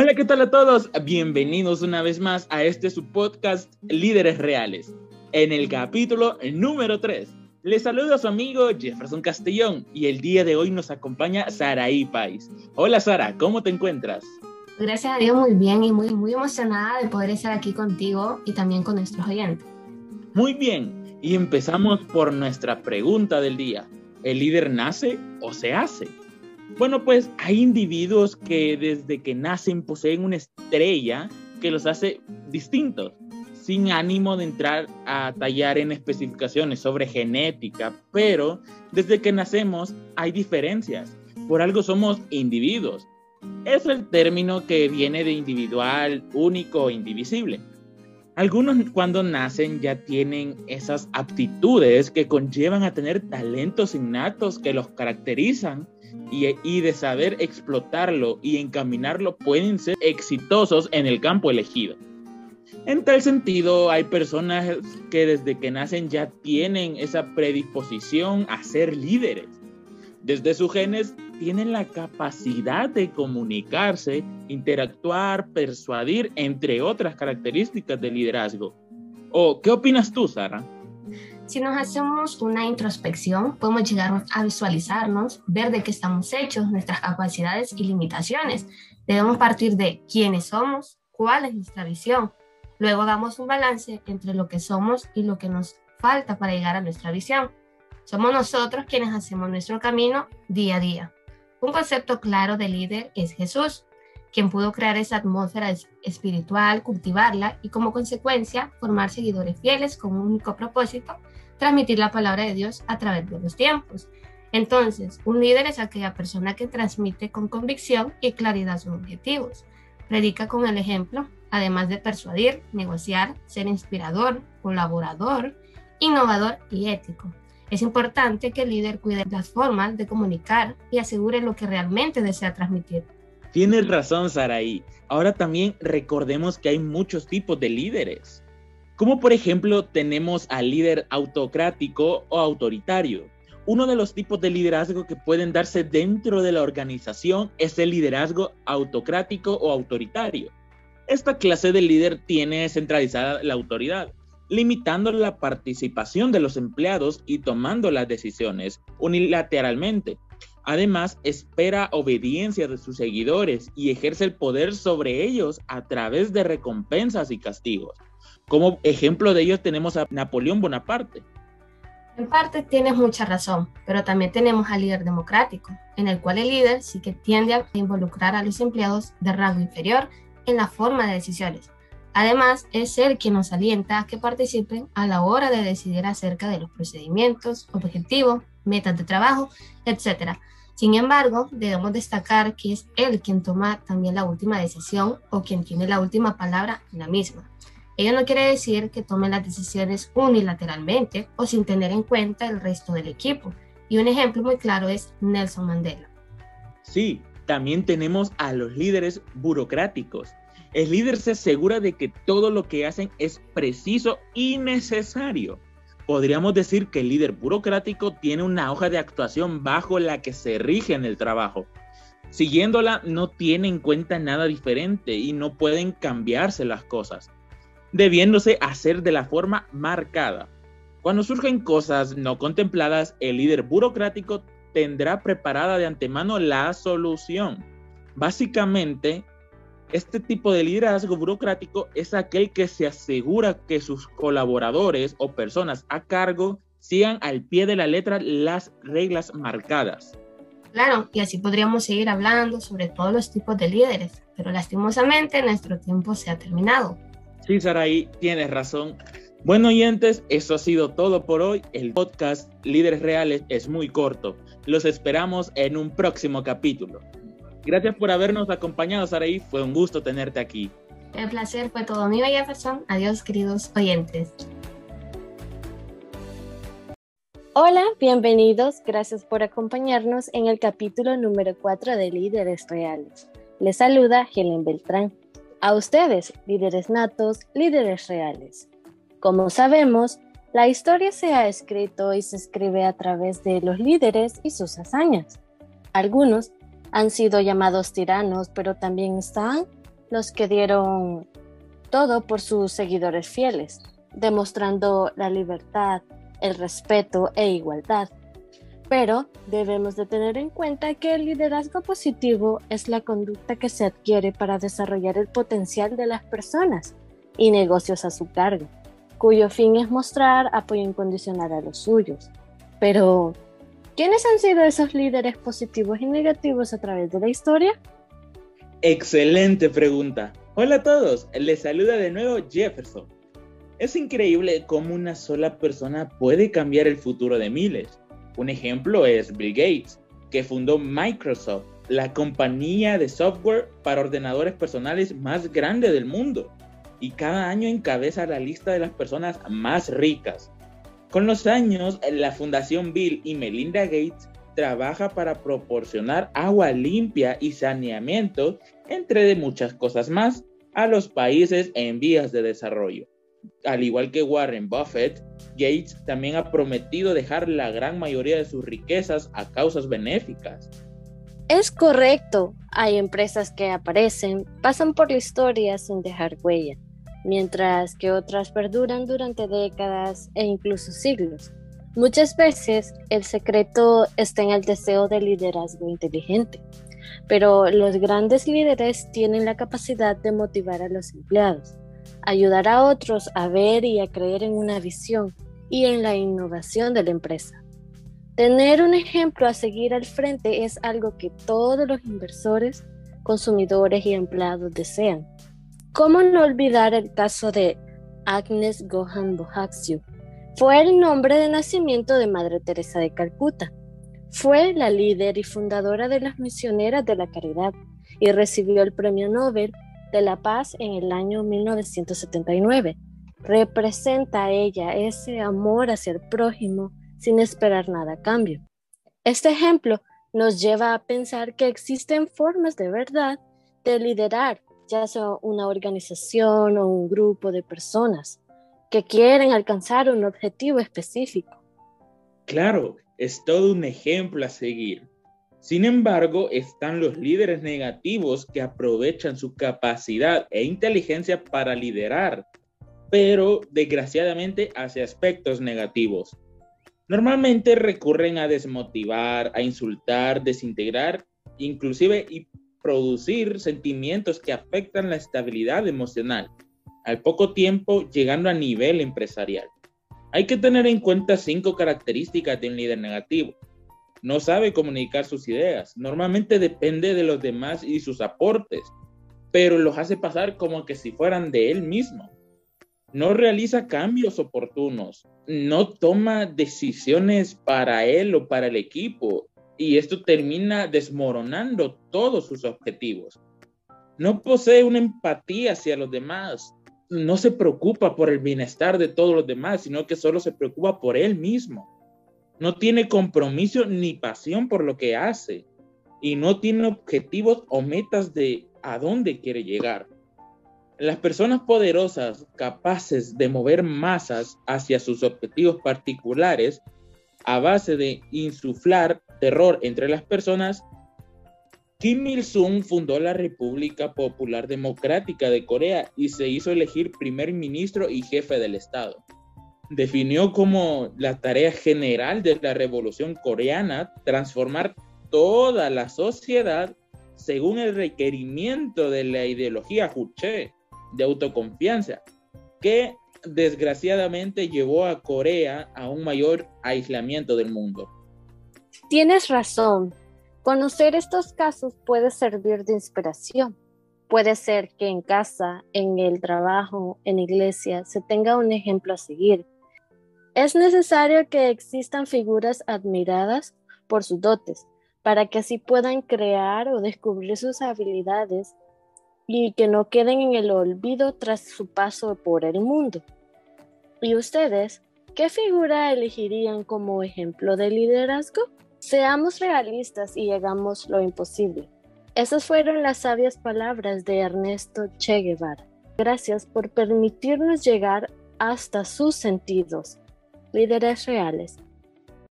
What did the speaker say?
Hola, ¿qué tal a todos? Bienvenidos una vez más a este su podcast Líderes Reales. En el capítulo número 3, les saludo a su amigo Jefferson Castellón y el día de hoy nos acompaña Saraí Pais. Hola Sara, ¿cómo te encuentras? Gracias a Dios muy bien y muy, muy emocionada de poder estar aquí contigo y también con nuestros oyentes. Muy bien, y empezamos por nuestra pregunta del día. ¿El líder nace o se hace? Bueno, pues hay individuos que desde que nacen poseen una estrella que los hace distintos, sin ánimo de entrar a tallar en especificaciones sobre genética, pero desde que nacemos hay diferencias. Por algo somos individuos. Es el término que viene de individual, único, indivisible. Algunos cuando nacen ya tienen esas aptitudes que conllevan a tener talentos innatos que los caracterizan y, de saber explotarlo y encaminarlo pueden ser exitosos en el campo elegido. En tal sentido, hay personas que desde que nacen ya tienen esa predisposición a ser líderes. Desde sus genes tienen la capacidad de comunicarse, interactuar, persuadir, entre otras características de liderazgo. ¿O qué opinas tú, Sara? Si nos hacemos una introspección, podemos llegar a visualizarnos, ver de qué estamos hechos, nuestras capacidades y limitaciones. Debemos partir de quiénes somos, cuál es nuestra visión. Luego damos un balance entre lo que somos y lo que nos falta para llegar a nuestra visión. Somos nosotros quienes hacemos nuestro camino día a día. Un concepto claro de líder es Jesús, quien pudo crear esa atmósfera espiritual, cultivarla y como consecuencia formar seguidores fieles con un único propósito, transmitir la palabra de Dios a través de los tiempos. Entonces, un líder es aquella persona que transmite con convicción y claridad sus objetivos, predica con el ejemplo, además de persuadir, negociar, ser inspirador, colaborador, innovador y ético. Es importante que el líder cuide las formas de comunicar y asegure lo que realmente desea transmitir. Tienes razón, Saraí. Ahora también recordemos que hay muchos tipos de líderes. Como por ejemplo tenemos al líder autocrático o autoritario. Uno de los tipos de liderazgo que pueden darse dentro de la organización es el liderazgo autocrático o autoritario. Esta clase de líder tiene centralizada la autoridad limitando la participación de los empleados y tomando las decisiones unilateralmente. Además, espera obediencia de sus seguidores y ejerce el poder sobre ellos a través de recompensas y castigos. Como ejemplo de ellos tenemos a Napoleón Bonaparte. En parte tienes mucha razón, pero también tenemos al líder democrático, en el cual el líder sí que tiende a involucrar a los empleados de rango inferior en la forma de decisiones, Además, es él quien nos alienta a que participen a la hora de decidir acerca de los procedimientos, objetivos, metas de trabajo, etc. Sin embargo, debemos destacar que es él quien toma también la última decisión o quien tiene la última palabra en la misma. Ello no quiere decir que tome las decisiones unilateralmente o sin tener en cuenta el resto del equipo. Y un ejemplo muy claro es Nelson Mandela. Sí, también tenemos a los líderes burocráticos el líder se asegura de que todo lo que hacen es preciso y necesario. Podríamos decir que el líder burocrático tiene una hoja de actuación bajo la que se rige en el trabajo. Siguiéndola no tiene en cuenta nada diferente y no pueden cambiarse las cosas, debiéndose hacer de la forma marcada. Cuando surgen cosas no contempladas, el líder burocrático tendrá preparada de antemano la solución. Básicamente, este tipo de liderazgo burocrático es aquel que se asegura que sus colaboradores o personas a cargo sigan al pie de la letra las reglas marcadas. Claro, y así podríamos seguir hablando sobre todos los tipos de líderes, pero lastimosamente nuestro tiempo se ha terminado. Sí, Saraí, tienes razón. Bueno, oyentes, eso ha sido todo por hoy. El podcast Líderes Reales es muy corto. Los esperamos en un próximo capítulo. Gracias por habernos acompañado, Saraí. Fue un gusto tenerte aquí. El placer fue todo mío, Jefferson. Adiós, queridos oyentes. Hola, bienvenidos. Gracias por acompañarnos en el capítulo número 4 de Líderes Reales. Les saluda Helen Beltrán. A ustedes, líderes natos, líderes reales. Como sabemos, la historia se ha escrito y se escribe a través de los líderes y sus hazañas. Algunos han sido llamados tiranos, pero también están los que dieron todo por sus seguidores fieles, demostrando la libertad, el respeto e igualdad. Pero debemos de tener en cuenta que el liderazgo positivo es la conducta que se adquiere para desarrollar el potencial de las personas y negocios a su cargo, cuyo fin es mostrar apoyo incondicional a los suyos. Pero, ¿quiénes han sido esos líderes positivos y negativos a través de la historia? Excelente pregunta. Hola a todos, les saluda de nuevo Jefferson. Es increíble cómo una sola persona puede cambiar el futuro de miles. Un ejemplo es Bill Gates, que fundó Microsoft, la compañía de software para ordenadores personales más grande del mundo, y cada año encabeza la lista de las personas más ricas. Con los años, la Fundación Bill y Melinda Gates trabaja para proporcionar agua limpia y saneamiento, entre muchas cosas más, a los países en vías de desarrollo. Al igual que Warren Buffett, Gates también ha prometido dejar la gran mayoría de sus riquezas a causas benéficas. Es correcto, hay empresas que aparecen, pasan por la historia sin dejar huella, mientras que otras perduran durante décadas e incluso siglos. Muchas veces el secreto está en el deseo de liderazgo inteligente, pero los grandes líderes tienen la capacidad de motivar a los empleados, ayudar a otros a ver y a creer en una visión y en la innovación de la empresa. Tener un ejemplo a seguir al frente es algo que todos los inversores, consumidores y empleados desean. ¿Cómo no olvidar el caso de Agnes Gohan Bohaksiu, fue el nombre de nacimiento de Madre Teresa de Calcuta. Fue la líder y fundadora de las misioneras de la caridad y recibió el Premio Nobel de la Paz en el año 1979. Representa ella ese amor hacia el prójimo sin esperar nada a cambio. Este ejemplo nos lleva a pensar que existen formas de verdad de liderar, ya sea una organización o un grupo de personas que quieren alcanzar un objetivo específico. Claro, es todo un ejemplo a seguir. Sin embargo, están los líderes negativos que aprovechan su capacidad e inteligencia para liderar, pero desgraciadamente hacia aspectos negativos. Normalmente recurren a desmotivar, a insultar, desintegrar, inclusive producir sentimientos que afectan la estabilidad emocional al poco tiempo llegando a nivel empresarial. Hay que tener en cuenta cinco características de un líder negativo. No sabe comunicar sus ideas, normalmente depende de los demás y sus aportes, pero los hace pasar como que si fueran de él mismo. No realiza cambios oportunos, no toma decisiones para él o para el equipo, y esto termina desmoronando todos sus objetivos. No posee una empatía hacia los demás, no se preocupa por el bienestar de todos los demás, sino que solo se preocupa por él mismo. No tiene compromiso ni pasión por lo que hace y no tiene objetivos o metas de a dónde quiere llegar. Las personas poderosas capaces de mover masas hacia sus objetivos particulares a base de insuflar terror entre las personas Kim Il-sung fundó la República Popular Democrática de Corea y se hizo elegir primer ministro y jefe del Estado. Definió como la tarea general de la Revolución Coreana transformar toda la sociedad según el requerimiento de la ideología Juche de autoconfianza, que desgraciadamente llevó a Corea a un mayor aislamiento del mundo. Tienes razón, Conocer estos casos puede servir de inspiración. Puede ser que en casa, en el trabajo, en iglesia, se tenga un ejemplo a seguir. Es necesario que existan figuras admiradas por sus dotes, para que así puedan crear o descubrir sus habilidades y que no queden en el olvido tras su paso por el mundo. ¿Y ustedes qué figura elegirían como ejemplo de liderazgo? Seamos realistas y hagamos lo imposible. Esas fueron las sabias palabras de Ernesto Che Guevara. Gracias por permitirnos llegar hasta sus sentidos. Líderes reales,